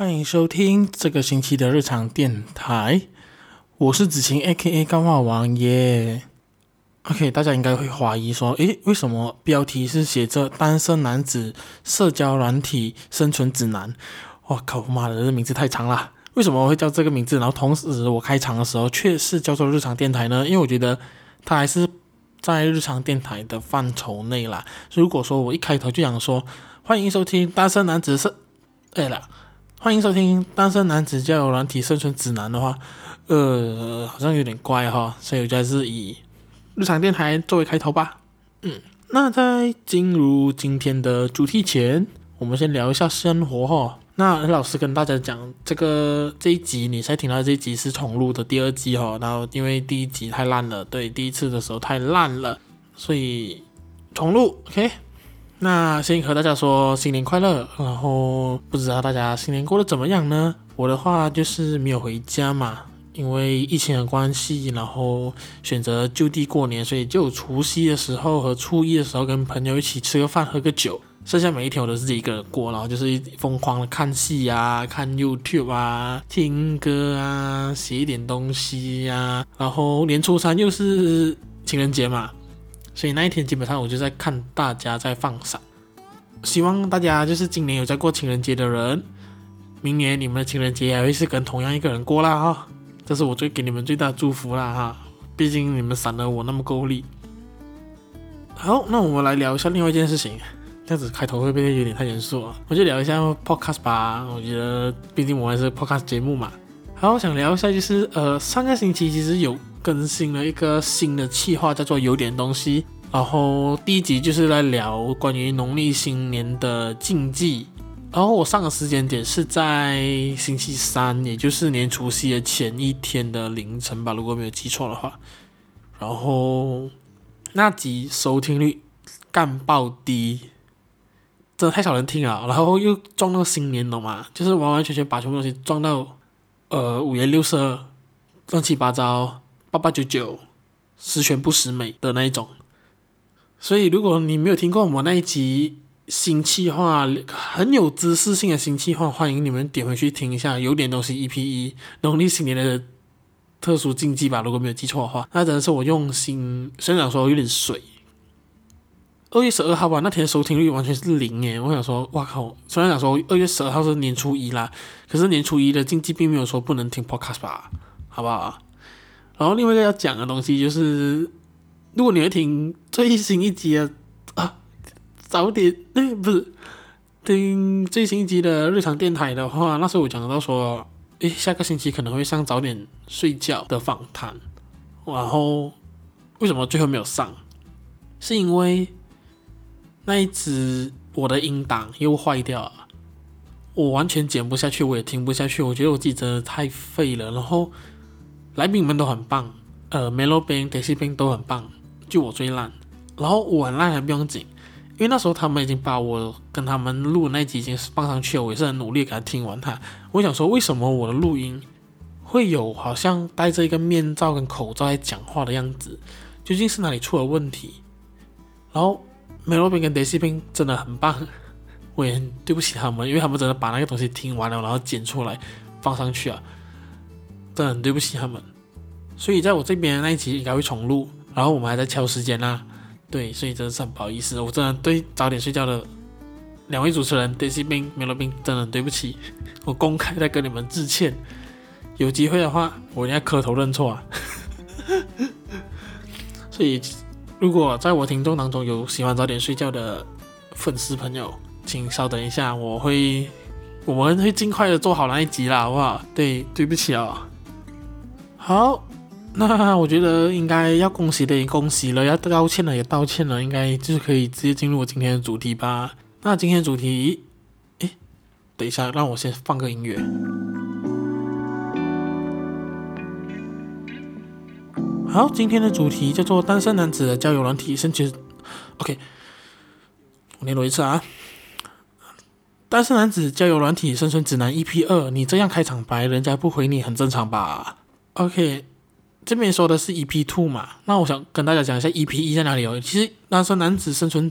欢迎收听这个星期的日常电台，我是子晴 A.K.A 干化王爷。OK，大家应该会怀疑说，诶，为什么标题是写着“单身男子社交软体生存指南”？我靠，妈的，这名字太长了，为什么我会叫这个名字？然后同时我开场的时候却是叫做日常电台呢？因为我觉得它还是在日常电台的范畴内啦。如果说我一开头就想说，欢迎收听单身男子社，对了，欢迎收听单身男子交友软体生存指南的话，呃，好像有点怪哈，所以我还是以日常电台作为开头吧。嗯，那在进入今天的主题前，我们先聊一下生活哈。那老师跟大家讲，这个这一集你才听到这一集是重录的第二集哈，然后因为第一集太烂了，对，第一次的时候太烂了，所以重录，OK。那先和大家说新年快乐，然后不知道大家新年过得怎么样呢？我的话就是没有回家嘛，因为疫情的关系，然后选择就地过年，所以就除夕的时候和初一的时候跟朋友一起吃个饭，喝个酒，剩下每一天我都是自己一个人过，然后就是疯狂的看戏啊，看 YouTube 啊，听歌啊，写一点东西呀、啊，然后年初三又是情人节嘛。所以那一天基本上我就在看大家在放闪，希望大家就是今年有在过情人节的人，明年你们的情人节还会是跟同样一个人过啦哈，这是我最给你们最大的祝福啦哈，毕竟你们闪了我那么够力。好，那我们来聊一下另外一件事情，这样子开头会不会有点太严肃啊？我就聊一下 podcast 吧，我觉得毕竟我还是 podcast 节目嘛。好，我想聊一下就是呃上个星期其实有。更新了一个新的企划，叫做有点东西。然后第一集就是来聊关于农历新年的禁忌。然后我上个时间点是在星期三，也就是年除夕的前一天的凌晨吧，如果没有记错的话。然后那集收听率干爆低，真的太少人听了。然后又撞到新年了嘛，就是完完全全把全部东西撞到呃五颜六色、乱七八糟。八八九九，十全不十美的那一种，所以如果你没有听过我们那一集新企划，很有知识性的新企划，欢迎你们点回去听一下。有点东西 EP 一农历新年的特殊禁忌吧，如果没有记错的话，那真的是我用心。虽然说有点水，二月十二号吧，那天收听率完全是零耶。我想说，哇靠！虽然讲说二月十二号是年初一啦，可是年初一的禁忌并没有说不能听 Podcast 吧，好不好？然后另外一个要讲的东西就是，如果你要听最新一集的啊，早点那不是听最新一集的日常电台的话，那时候我讲到说，诶下个星期可能会上早点睡觉的访谈，然后为什么最后没有上？是因为那一支我的音档又坏掉了，我完全剪不下去，我也听不下去，我觉得我自己真的太废了，然后。来宾们都很棒，呃，Melo 宾、Daisy 宾都很棒，就我最烂。然后我很烂还不用紧，因为那时候他们已经把我跟他们录的那集已经放上去了，我也是很努力给他听完它。我想说，为什么我的录音会有好像戴着一个面罩跟口罩在讲话的样子？究竟是哪里出了问题？然后 Melo 宾跟 Daisy 宾真的很棒，我也很对不起他们，因为他们真的把那个东西听完了，然后剪出来放上去啊。真的很对不起他们，所以在我这边那一集应该会重录，然后我们还在敲时间啦。对，所以真的是很不好意思，我真的对早点睡觉的两位主持人 Daisy 宾、Melo 宾真的很对不起，我公开在跟你们致歉。有机会的话，我应该磕头认错啊。所以，如果在我听众当中有喜欢早点睡觉的粉丝朋友，请稍等一下，我会我们会尽快的做好那一集啦，好不好？对，对不起啊、哦。好，那我觉得应该要恭喜的也恭喜了，要道歉的也道歉了，应该就是可以直接进入我今天的主题吧。那今天的主题，诶，等一下，让我先放个音乐。好，今天的主题叫做单身男子的交友软体生存。OK，我念多一次啊。单身男子交友软体生存指南 EP 二，你这样开场白，人家不回你很正常吧？OK，这边说的是 EP Two 嘛？那我想跟大家讲一下 EP 一在哪里哦。其实单身男子生存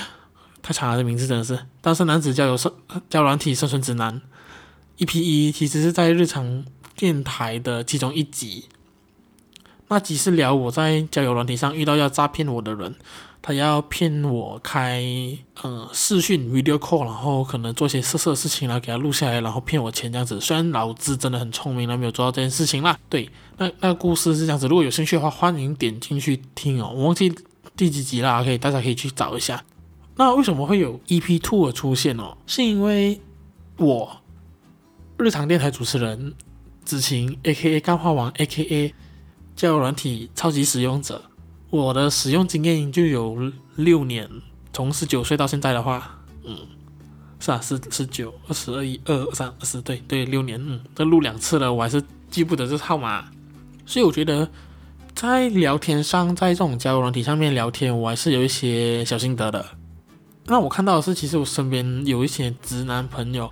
太长了，这名字真的是单身男子交友生交软体生存指南。E.P. 一其实是在日常电台的其中一集，那集是聊我在交友软体上遇到要诈骗我的人。他要骗我开呃视讯 video call，然后可能做些色色的事情，然后给他录下来，然后骗我钱这样子。虽然老子真的很聪明，然后没有做到这件事情啦。对，那那个故事是这样子。如果有兴趣的话，欢迎点进去听哦。我忘记第几集啦，可以大家可以去找一下。那为什么会有 EP Two 的出现哦？是因为我日常电台主持人子晴 AKA 干话王 AKA 交友软体超级使用者。我的使用经验就有六年，从十九岁到现在的话，嗯，是啊，十十九、二十二、一、二、三、二十，对对，六年，嗯，这录两次了，我还是记不得这号码，所以我觉得在聊天上，在这种交友软体上面聊天，我还是有一些小心得的。那我看到的是，其实我身边有一些直男朋友。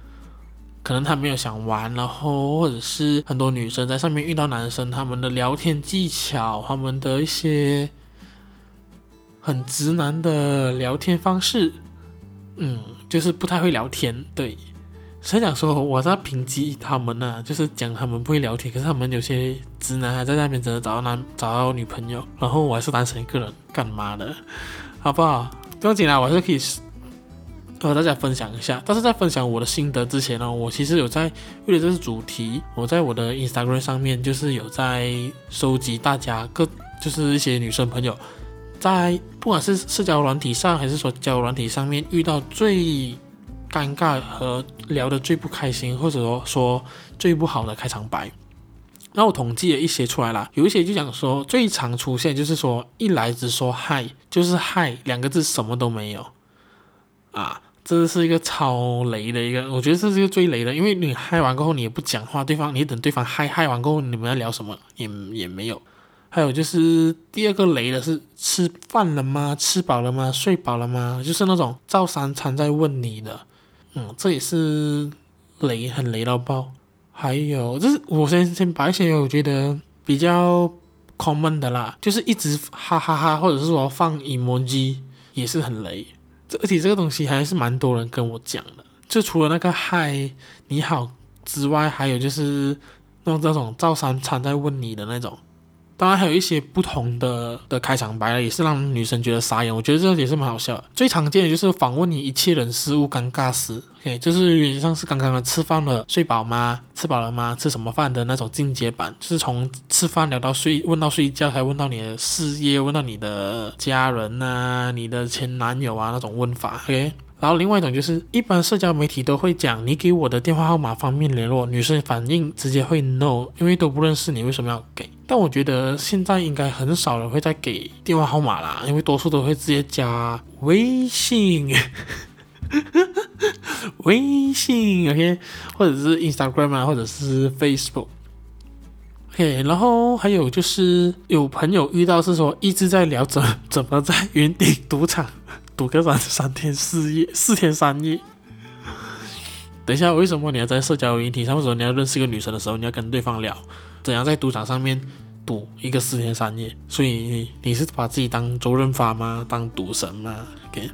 可能他没有想玩，然后或者是很多女生在上面遇到男生，他们的聊天技巧，他们的一些很直男的聊天方式，嗯，就是不太会聊天。对，所以讲说我在评击他们呢、就是讲他们不会聊天，可是他们有些直男还在那边真的找到男找到女朋友，然后我还是单身一个人，干嘛的？好不好？不用紧啦，我还是可以。和大家分享一下，但是在分享我的心得之前呢，我其实有在为了这次主题，我在我的 Instagram 上面就是有在收集大家各就是一些女生朋友，在不管是社交软体上还是说交友软体上面遇到最尴尬和聊得最不开心，或者说说最不好的开场白，那我统计了一些出来了，有一些就讲说最常出现就是说一来只说嗨，就是嗨两个字什么都没有啊。这是一个超雷的一个，我觉得这是一个最雷的，因为你嗨完过后你也不讲话，对方你等对方嗨嗨完过后你们要聊什么也也没有。还有就是第二个雷的是吃饭了吗？吃饱了吗？睡饱了吗？就是那种照三餐在问你的，嗯，这也是雷，很雷到爆。还有就是我先先把一些我觉得比较 common 的啦，就是一直哈哈哈，或者是说放 emoji 也是很雷。这而且这个东西还是蛮多人跟我讲的，就除了那个嗨你好之外，还有就是那种这种照三餐在问你的那种。当然还有一些不同的的开场白也是让女生觉得傻眼。我觉得这也是蛮好笑的。最常见的就是访问你一切人事物尴尬时，OK，就是原上是刚刚的吃饭了，睡饱吗？吃饱了吗？吃什么饭的那种进阶版，就是从吃饭聊到睡，问到睡觉，还问到你的事业，问到你的家人啊，你的前男友啊那种问法，OK。然后另外一种就是，一般社交媒体都会讲你给我的电话号码方便联络，女生反应直接会 no，因为都不认识你，为什么要给？但我觉得现在应该很少人会再给电话号码啦，因为多数都会直接加微信，微信 OK，或者是 Instagram 啊，或者是 Facebook，OK，然后还有就是有朋友遇到是说一直在聊怎怎么在云顶赌场。赌个三三天四夜，四天三夜。等一下，为什么你要在社交媒体上，或者说你要认识一个女生的时候，你要跟对方聊怎样在赌场上面赌一个四天三夜？所以你，是把自己当周润发吗？当赌神吗？OK，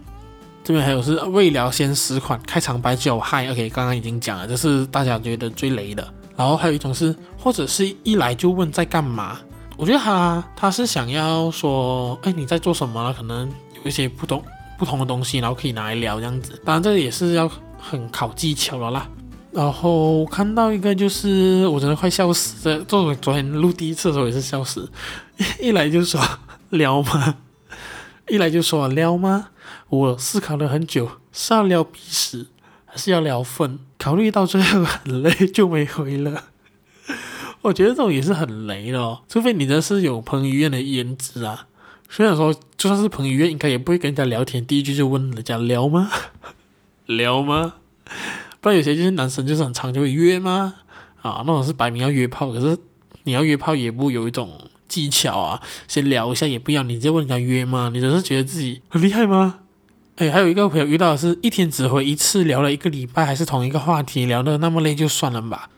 这边还有是未聊先十款开场白就嗨，OK，刚刚已经讲了，这是大家觉得最雷的。然后还有一种是，或者是一来就问在干嘛？我觉得他他是想要说，哎，你在做什么？可能有一些不懂。不同的东西，然后可以拿来聊这样子，当然这也是要很考技巧了啦。然后看到一个就是我真的快笑死，这昨昨天录第一次的时候也是笑死，一来就说撩吗？一来就说撩吗？我思考了很久，是要撩鼻屎还是要撩粪？考虑到最后很累就没回了。我觉得这种也是很雷的哦，除非你的是有彭于晏的颜值啊。虽然说，就算是彭于晏，应该也不会跟人家聊天。第一句就问人家聊吗？聊吗？不然有些就是男生就是很常就会约吗？啊，那种是摆明要约炮。可是你要约炮也不有一种技巧啊，先聊一下也不要，你直接问人家约吗？你只是觉得自己很厉害吗？哎，还有一个朋友遇到的是一天只回一次，聊了一个礼拜还是同一个话题，聊得那么累就算了吧。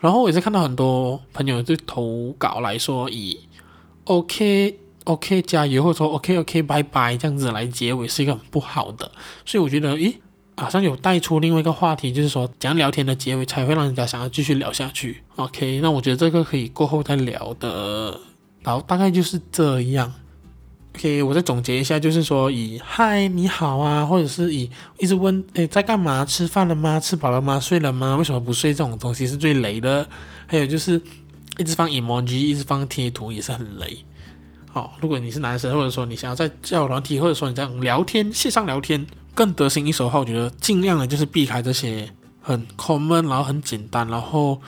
然后我也是看到很多朋友就投稿来说以 OK。OK，加油，或者说 OK OK，拜拜，这样子来结尾是一个很不好的，所以我觉得，咦好像有带出另外一个话题，就是说怎样聊天的结尾才会让人家想要继续聊下去。OK，那我觉得这个可以过后再聊的。然后大概就是这样。OK，我再总结一下，就是说以嗨你好啊，或者是以一直问诶在干嘛？吃饭了吗？吃饱了吗？睡了吗？为什么不睡？这种东西是最雷的。还有就是一直放 emoji，一直放贴图也是很雷。哦，如果你是男生，或者说你想要在交友软体，或者说你这样聊天线上聊天更得心应手的话，我觉得尽量的就是避开这些很 common，然后很简单，然后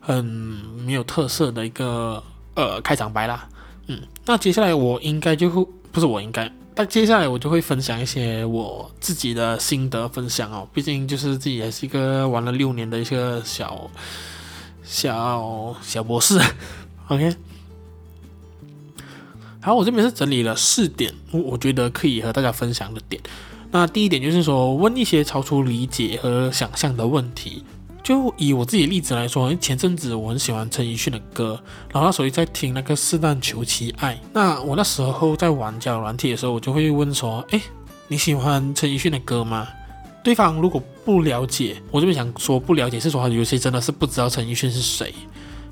很没有特色的一个呃开场白啦。嗯，那接下来我应该就会不是我应该，但接下来我就会分享一些我自己的心得分享哦。毕竟就是自己也是一个玩了六年的一个小小小博士。OK，好，我这边是整理了四点，我我觉得可以和大家分享的点。那第一点就是说，问一些超出理解和想象的问题。就以我自己例子来说，前阵子我很喜欢陈奕迅的歌，然后那时候在听那个《试探求其爱》。那我那时候在玩交友软体的时候，我就会问说：“哎，你喜欢陈奕迅的歌吗？”对方如果不了解，我这边想说不了解是说有些真的是不知道陈奕迅是谁，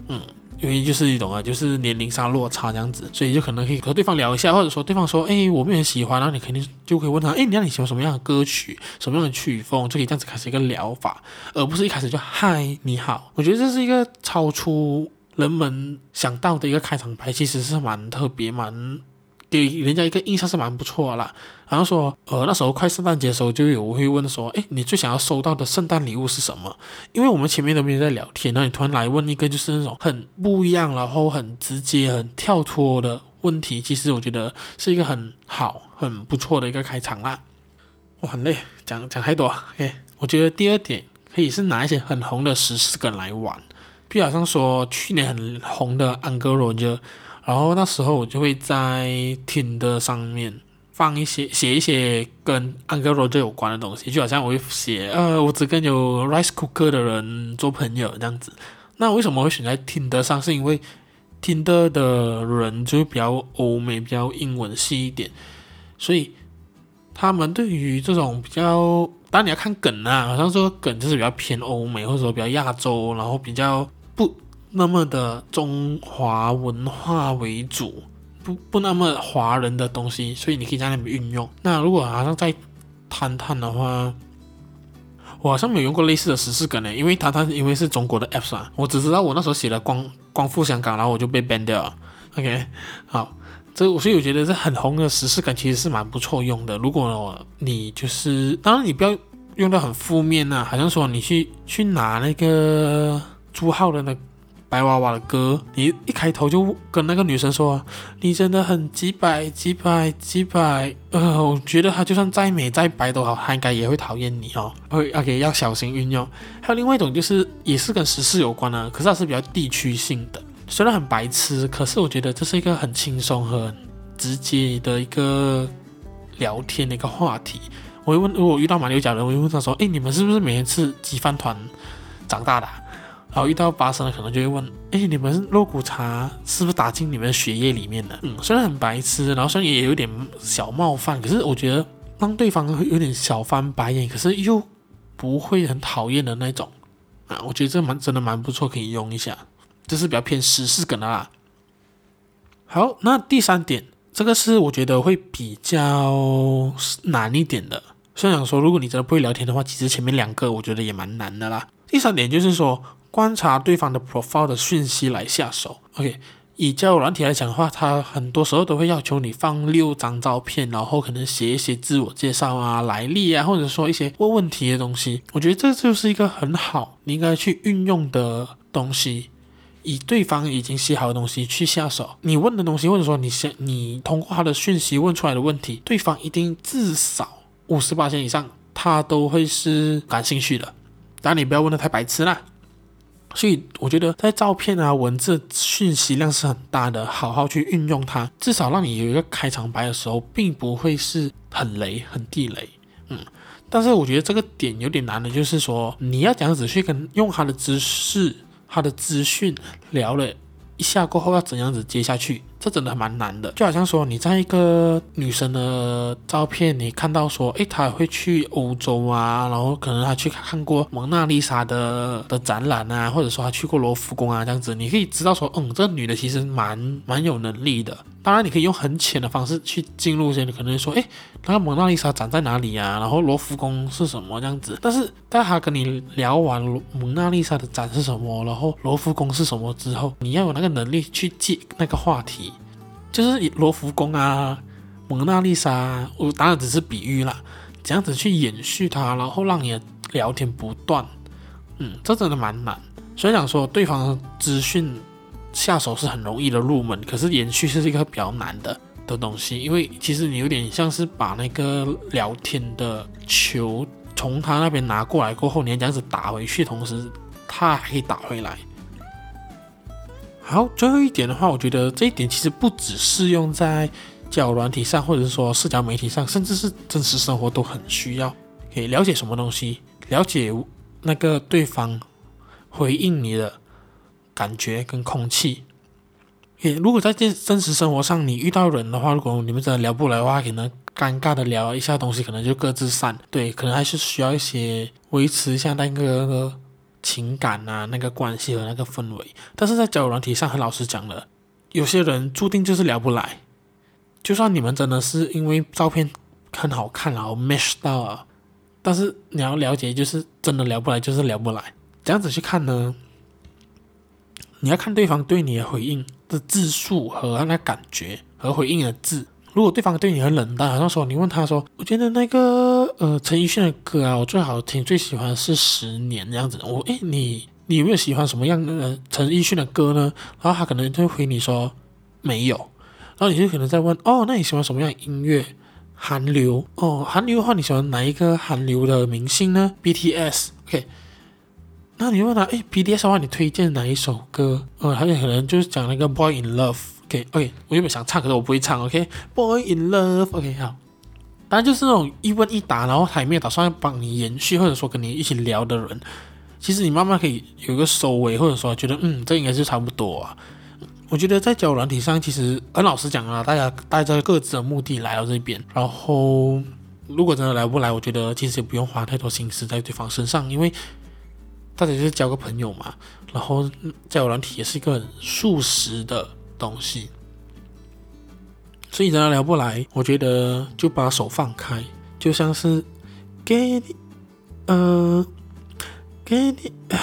嗯。原因就是一种啊，就是年龄上落差这样子，所以就可能可以和对方聊一下，或者说对方说，哎，我没很喜欢，然后你肯定就可以问他，哎，你那你喜欢什么样的歌曲，什么样的曲风，就可以这样子开始一个聊法，而不是一开始就嗨你好。我觉得这是一个超出人们想到的一个开场白，其实是蛮特别蛮。给人家一个印象是蛮不错的啦。然后说，呃，那时候快圣诞节的时候，就有会问说，哎，你最想要收到的圣诞礼物是什么？因为我们前面都没有在聊天，那你突然来问一个就是那种很不一样，然后很直接、很跳脱的问题，其实我觉得是一个很好、很不错的一个开场啦。我很累，讲讲太多。OK，我觉得第二点可以是拿一些很红的时事梗来玩，比如好像说去年很红的安哥罗就。然后那时候我就会在 Tinder 上面放一些写一些跟 Uncle Roger 有关的东西，就好像我会写呃，我只跟有 rice cooker 的人做朋友这样子。那为什么会选在 Tinder 上？是因为 Tinder 的人就比较欧美，比较英文系一点，所以他们对于这种比较，当然你要看梗啊，好像说梗就是比较偏欧美，或者说比较亚洲，然后比较不。那么的中华文化为主，不不那么华人的东西，所以你可以在那边运用。那如果好像在探探的话，我好像没有用过类似的时事梗呢，因为探探因为是中国的 apps 啊，我只知道我那时候写了光光复香港，然后我就被 ban 掉了。OK，好，这所以我觉得这很红的时事梗其实是蛮不错用的。如果你就是，当然你不要用到很负面呐、啊，好像说你去去拿那个朱浩的那。白娃娃的歌，你一开头就跟那个女生说，你真的很几百几百几百，呃，我觉得她就算再美再白都好，她应该也会讨厌你哦。会，OK，要小心运用。还有另外一种就是，也是跟时事有关的，可是它是比较地区性的，虽然很白痴，可是我觉得这是一个很轻松和直接的一个聊天的一个话题。我会问，如果遇到马六甲人，我会问他说，诶，你们是不是每天吃鸡饭团长大的？然后遇到巴生的，可能就会问：哎，你们肉骨茶是不是打进你们血液里面的？嗯，虽然很白痴，然后虽然也有点小冒犯，可是我觉得让对方有点小翻白眼，可是又不会很讨厌的那种啊，我觉得这蛮真的蛮不错，可以用一下。这是比较偏时事梗的啦。好，那第三点，这个是我觉得会比较难一点的。虽然说，如果你真的不会聊天的话，其实前面两个我觉得也蛮难的啦。第三点就是说。观察对方的 profile 的讯息来下手。OK，以交友软体来讲的话，他很多时候都会要求你放六张照片，然后可能写一些自我介绍啊、来历啊，或者说一些问问题的东西。我觉得这就是一个很好你应该去运用的东西，以对方已经写好的东西去下手。你问的东西，或者说你先你通过他的讯息问出来的问题，对方一定至少五十八千以上，他都会是感兴趣的。当然，你不要问得太白痴啦。所以我觉得在照片啊、文字讯息量是很大的，好好去运用它，至少让你有一个开场白的时候，并不会是很雷、很地雷。嗯，但是我觉得这个点有点难的，就是说你要这样子去跟用他的知识、他的资讯聊了一下过后，要怎样子接下去，这真的蛮难的。就好像说你在一个女生的照片，你看到说，诶，她会去欧洲啊，然后可能她去看过蒙娜丽莎的的展览啊，或者说她去过罗浮宫啊，这样子，你可以知道说，嗯，这个女的其实蛮蛮有能力的。当然，你可以用很浅的方式去进入一些，你可能说，诶，那个蒙娜丽莎展在哪里啊？然后罗浮宫是什么这样子？但是，当他跟你聊完蒙娜丽莎的展是什么，然后罗浮宫是什么之后，你要有那个能力去接那个话题，就是罗浮宫啊、蒙娜丽莎，我当然只是比喻啦，这样子去延续它，然后让你聊天不断，嗯，这真的蛮难。所以想说，对方资讯。下手是很容易的入门，可是延续是一个比较难的的东西，因为其实你有点像是把那个聊天的球从他那边拿过来过后，你要这样子打回去，同时他还可以打回来。好，最后一点的话，我觉得这一点其实不只适用在交友软体上，或者是说社交媒体上，甚至是真实生活都很需要。可以了解什么东西？了解那个对方回应你的。感觉跟空气，也如果在这真实生活上你遇到人的话，如果你们真的聊不来的话，可能尴尬的聊一下东西，可能就各自散。对，可能还是需要一些维持一下那个情感啊，那个关系和那个氛围。但是在交友软体上，很老实讲了，有些人注定就是聊不来。就算你们真的是因为照片很好看然后 match 到啊，但是你要了解，就是真的聊不来，就是聊不来。这样子去看呢？你要看对方对你的回应的字数和那感觉和回应的字。如果对方对你很冷淡，好像说你问他说：“我觉得那个呃陈奕迅的歌啊，我最好听最喜欢是《十年》这样子。我”我诶，你你有没有喜欢什么样的陈奕迅的歌呢？然后他可能就会回你说没有。然后你就可能在问：“哦，那你喜欢什么样的音乐？韩流哦，韩流的话你喜欢哪一个韩流的明星呢？BTS。OK。”那你问他，诶 BTS 的话，你推荐哪一首歌？呃，他有可能就是讲那个 Boy in Love，OK，OK，、okay, okay, 我原本想唱，可是我不会唱，OK，Boy、in Love，OK，、好。当然就是那种一问一答，然后他也没有打算帮你延续，或者说跟你一起聊的人，其实你慢慢可以有一个收尾，或者说觉得，嗯，这应该是差不多啊。我觉得在交友软体上，其实很老实讲啊，大家带着各自的目的来到这边，然后如果真的来不来，我觉得其实也不用花太多心思在对方身上，因为。大家就是交个朋友嘛，然后交友软体也是一个很速食的东西，所以真的聊不来，我觉得就把手放开，就像是给你，呃，给你。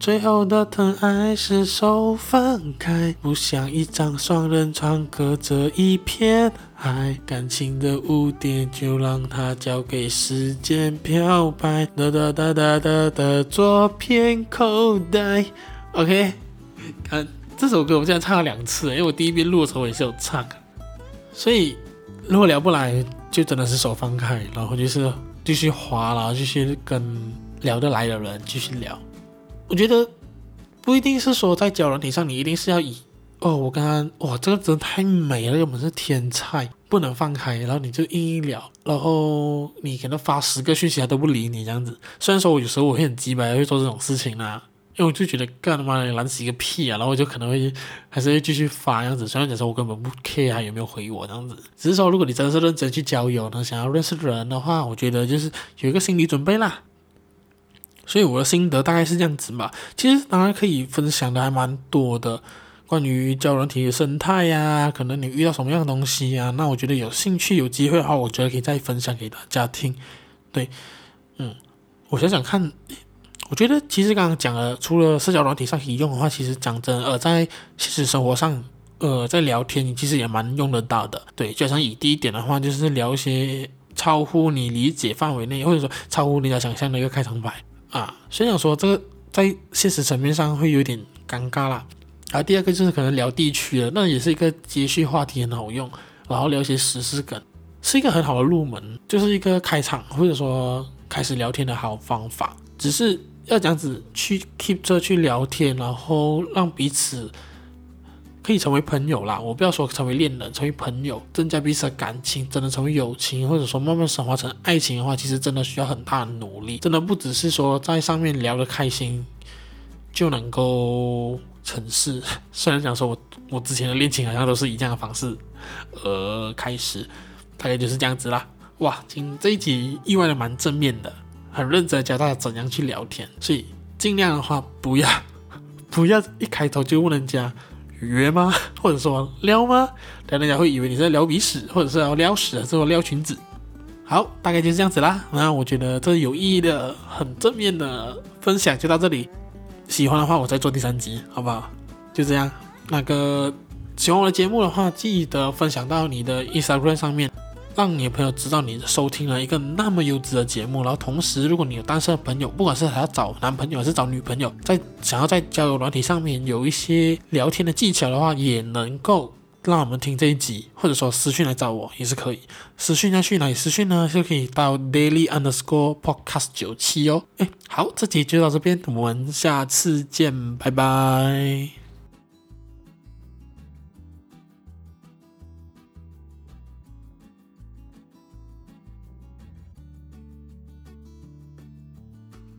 最后的疼爱是手放开，不像一张双人床，隔着一片海。感情的污点就让它交给时间漂白，哒哒哒哒哒哒，左偏口袋。OK，看这首歌，我现在唱了两次，因为我第一遍录的时候也是有唱。所以如果聊不来，就真的是手放开，然后就是继续滑，然后继续跟聊得来的人继续聊。我觉得不一定是说在交友软体上，你一定是要以哦，我刚刚哇，这个真的太美了，根本是天菜，不能放开，然后你就硬硬聊，然后你给他发十个讯息他都不理你这样子。虽然说我有时候我会很鸡掰，会做这种事情啦，因为我就觉得干他妈的懒死一个屁啊，然后我就可能会还是会继续发这样子。虽然讲说我根本不 care 他有没有回我这样子，只是说如果你真的是认真去交友呢，想要认识人的话，我觉得就是有一个心理准备啦。所以我的心得大概是这样子吧。其实当然可以分享的还蛮多的，关于交人体的生态呀，可能你遇到什么样的东西呀，那我觉得有兴趣有机会的话，我觉得可以再分享给大家听。对，嗯，我想想看，我觉得其实刚刚讲了，除了社交软体上可以用的话，其实讲真，呃，在现实生活上，呃，在聊天其实也蛮用得到的。对，就像以第一点的话，就是聊一些超乎你理解范围内，或者说超乎你的想象的一个开场白。啊，所以想说这个在现实层面上会有点尴尬啦。然后第二个就是可能聊地区的，那也是一个接续话题很好用，然后聊一些时事梗，是一个很好的入门，就是一个开场或者说开始聊天的好方法。只是要这样子去 keep 着去聊天，然后让彼此。可以成为朋友啦，我不要说成为恋人，成为朋友，增加彼此的感情，真的成为友情，或者说慢慢升华成爱情的话，其实真的需要很大的努力，真的不只是说在上面聊得开心就能够成事。虽然讲说我我之前的恋情好像都是以这样的方式而开始，大概就是这样子啦。哇，今这一集意外的蛮正面的，很认真教大家怎样去聊天，所以尽量的话不要 不要一开头就问人家约吗，或者说撩吗？让人家会以为你在撩鼻屎，或者是要撩屎，还是撩裙子。好，大概就是这样子啦。那我觉得这有意义的、很正面的分享就到这里。喜欢的话，我再做第三集，好不好？就这样。那个喜欢我的节目的话，记得分享到你的 Instagram 上面。让你的朋友知道你收听了一个那么优质的节目，然后同时，如果你有单身的朋友，不管是还要找男朋友还是找女朋友，在想要在交友软体上面有一些聊天的技巧的话，也能够让我们听这一集，或者说私讯来找我也是可以。私讯要去哪里私讯呢？就可以到 daily underscore podcast 九七哦。哎，好，这集就到这边，我们下次见，拜拜。